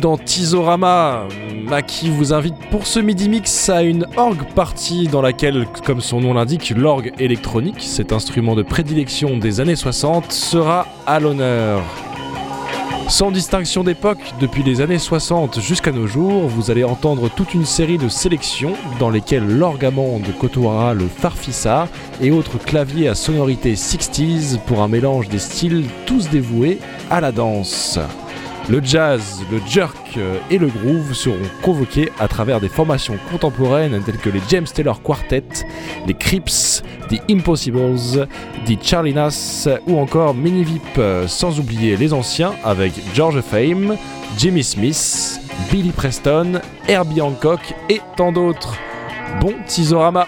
Dans Tizorama, Maki vous invite pour ce midi mix à une orgue partie dans laquelle, comme son nom l'indique, l'orgue électronique, cet instrument de prédilection des années 60, sera à l'honneur. Sans distinction d'époque, depuis les années 60 jusqu'à nos jours, vous allez entendre toute une série de sélections dans lesquelles l'orgamande côtoiera le farfissa et autres claviers à sonorité 60s pour un mélange des styles tous dévoués à la danse. Le jazz, le jerk euh, et le groove seront convoqués à travers des formations contemporaines telles que les James Taylor Quartet, les Crips, The Impossibles, The Charlinas ou encore Mini Vip, euh, sans oublier les anciens avec George Fame, Jimmy Smith, Billy Preston, Herbie Hancock et tant d'autres. Bon Tizorama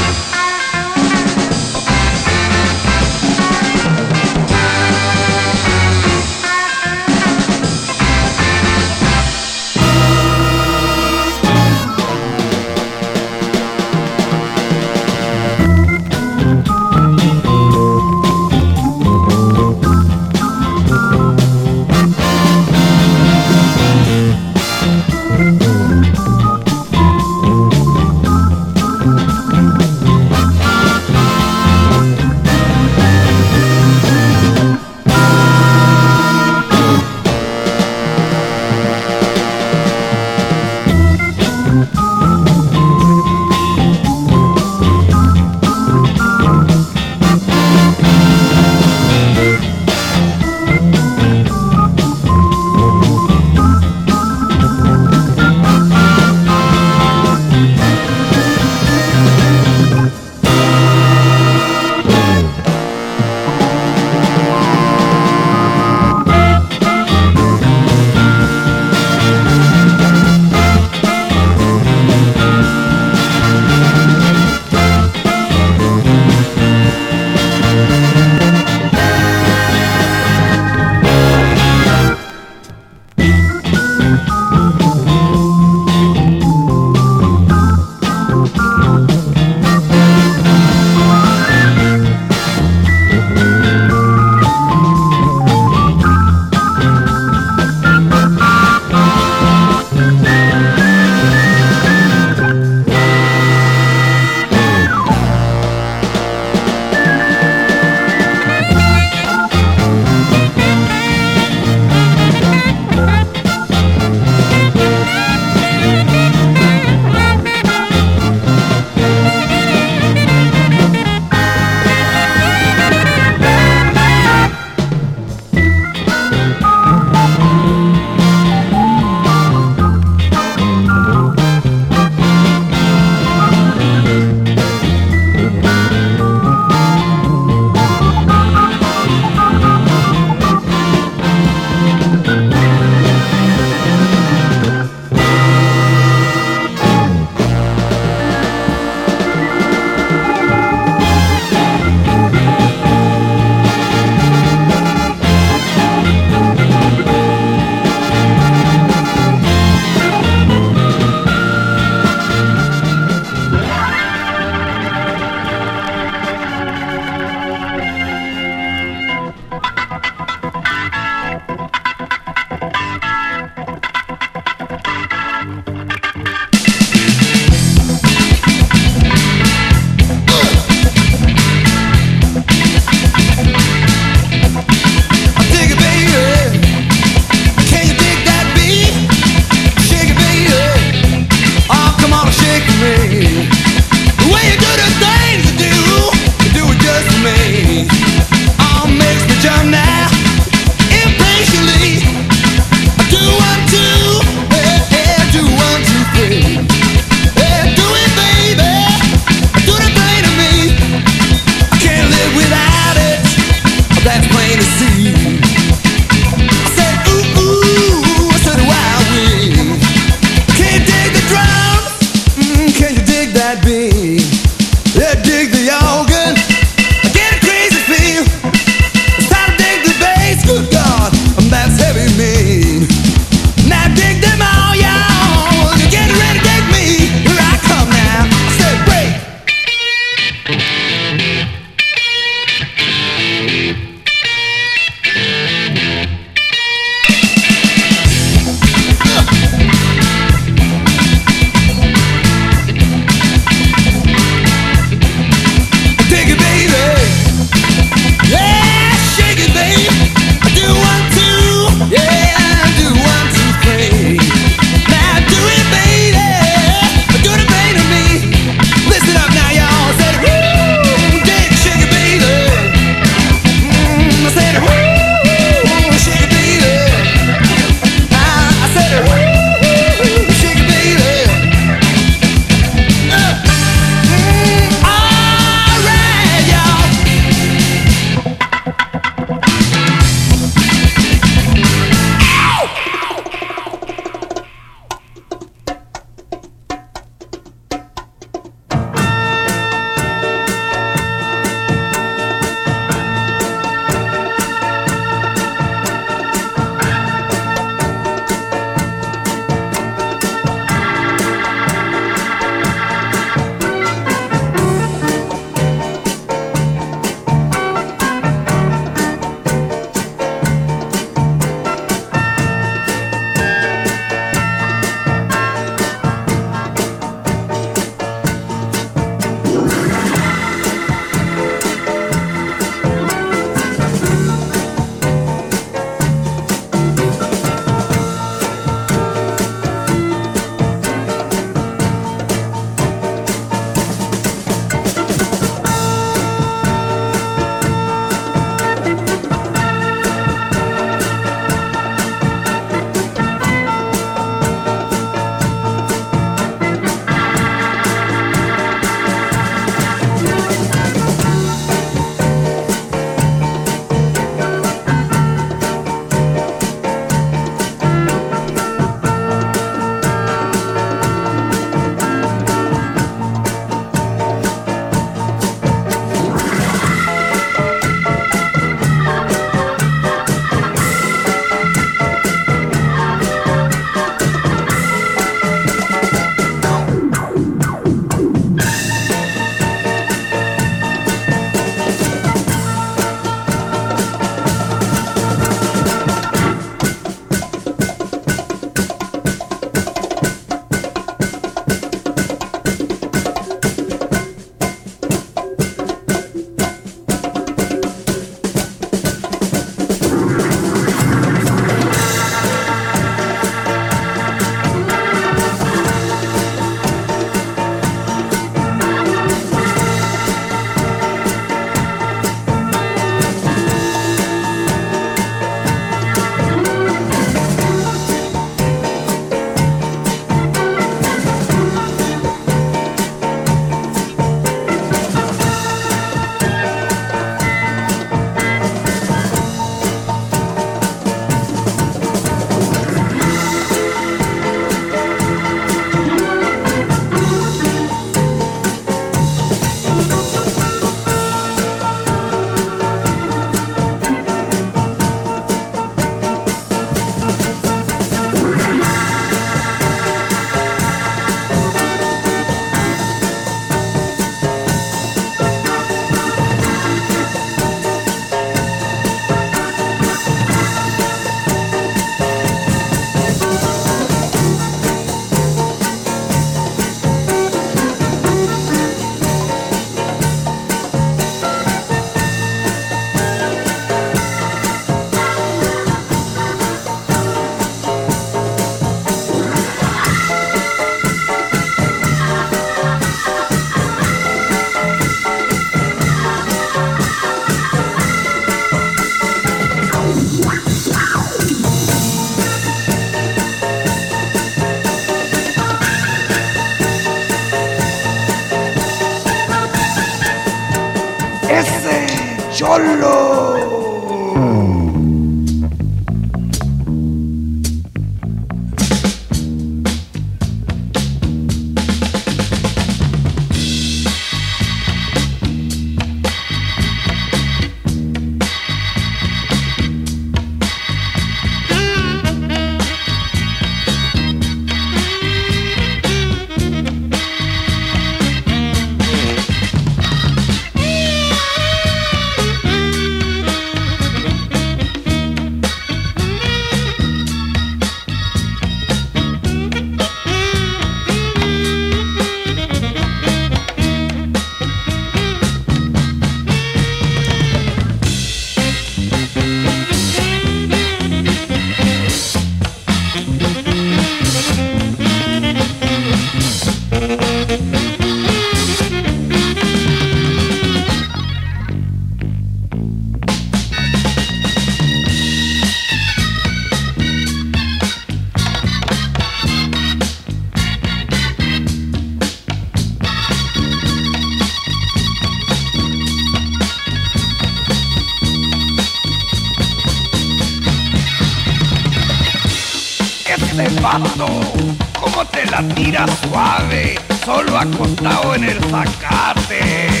acostado en el zacate.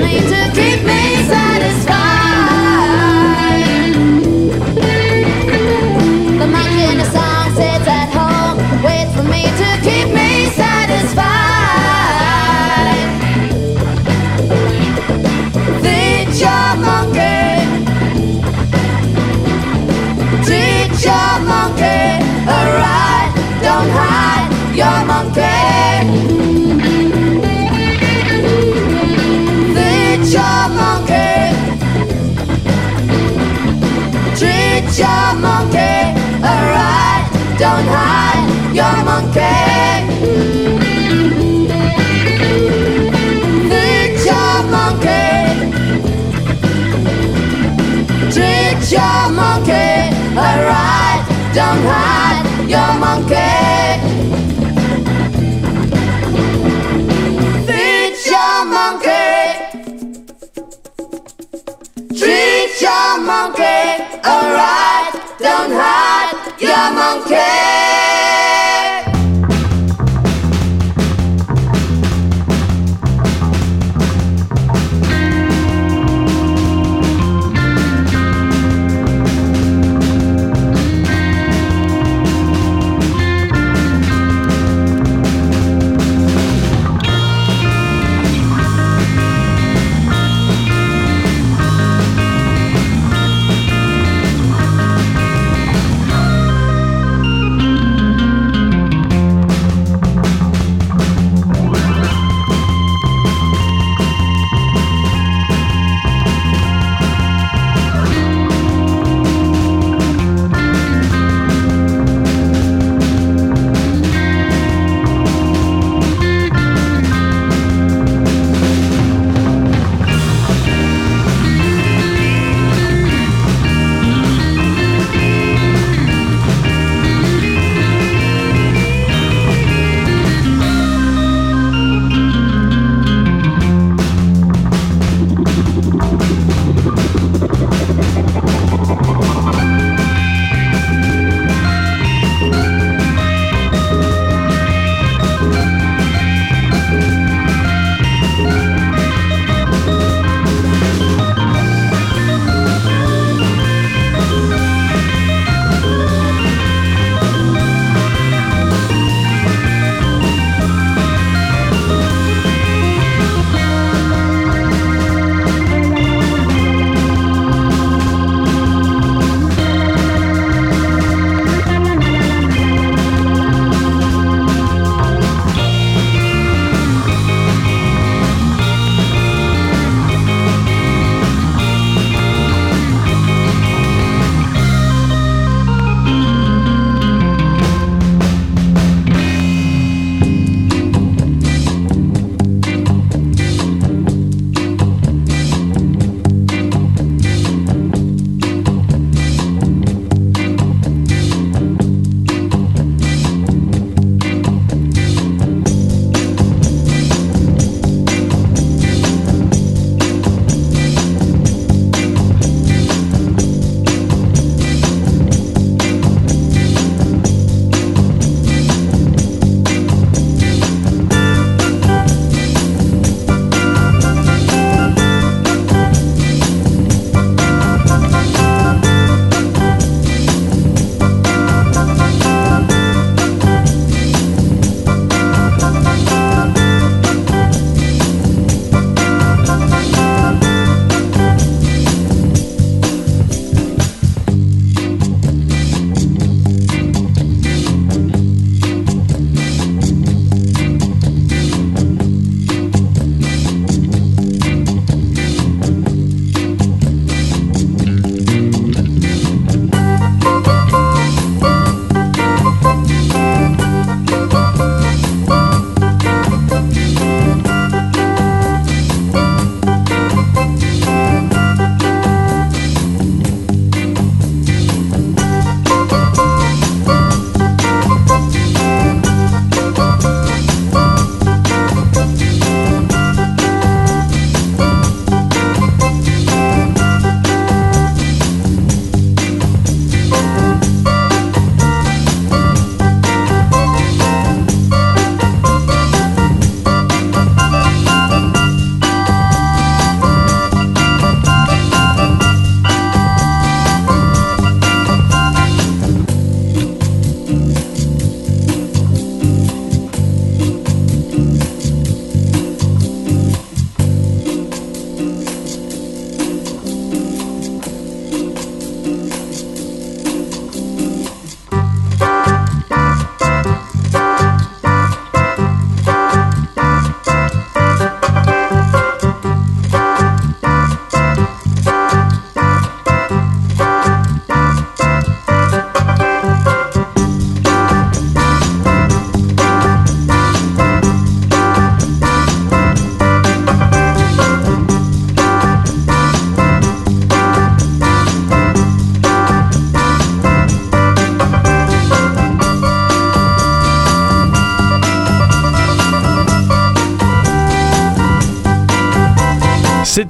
finally to keep don't hide.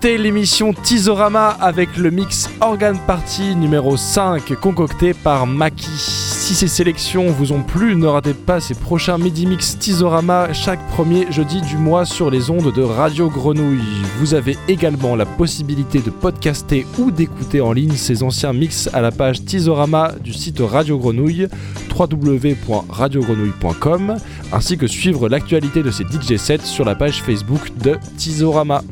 C'était l'émission Tizorama avec le mix Organ Party numéro 5 concocté par Maki. Si ces sélections vous ont plu, ne ratez pas ces prochains Midi Mix Tizorama chaque premier jeudi du mois sur les ondes de Radio Grenouille. Vous avez également la possibilité de podcaster ou d'écouter en ligne ces anciens mix à la page Tizorama du site Radio Grenouille www.radiogrenouille.com ainsi que suivre l'actualité de ces DJ sets sur la page Facebook de Tizorama.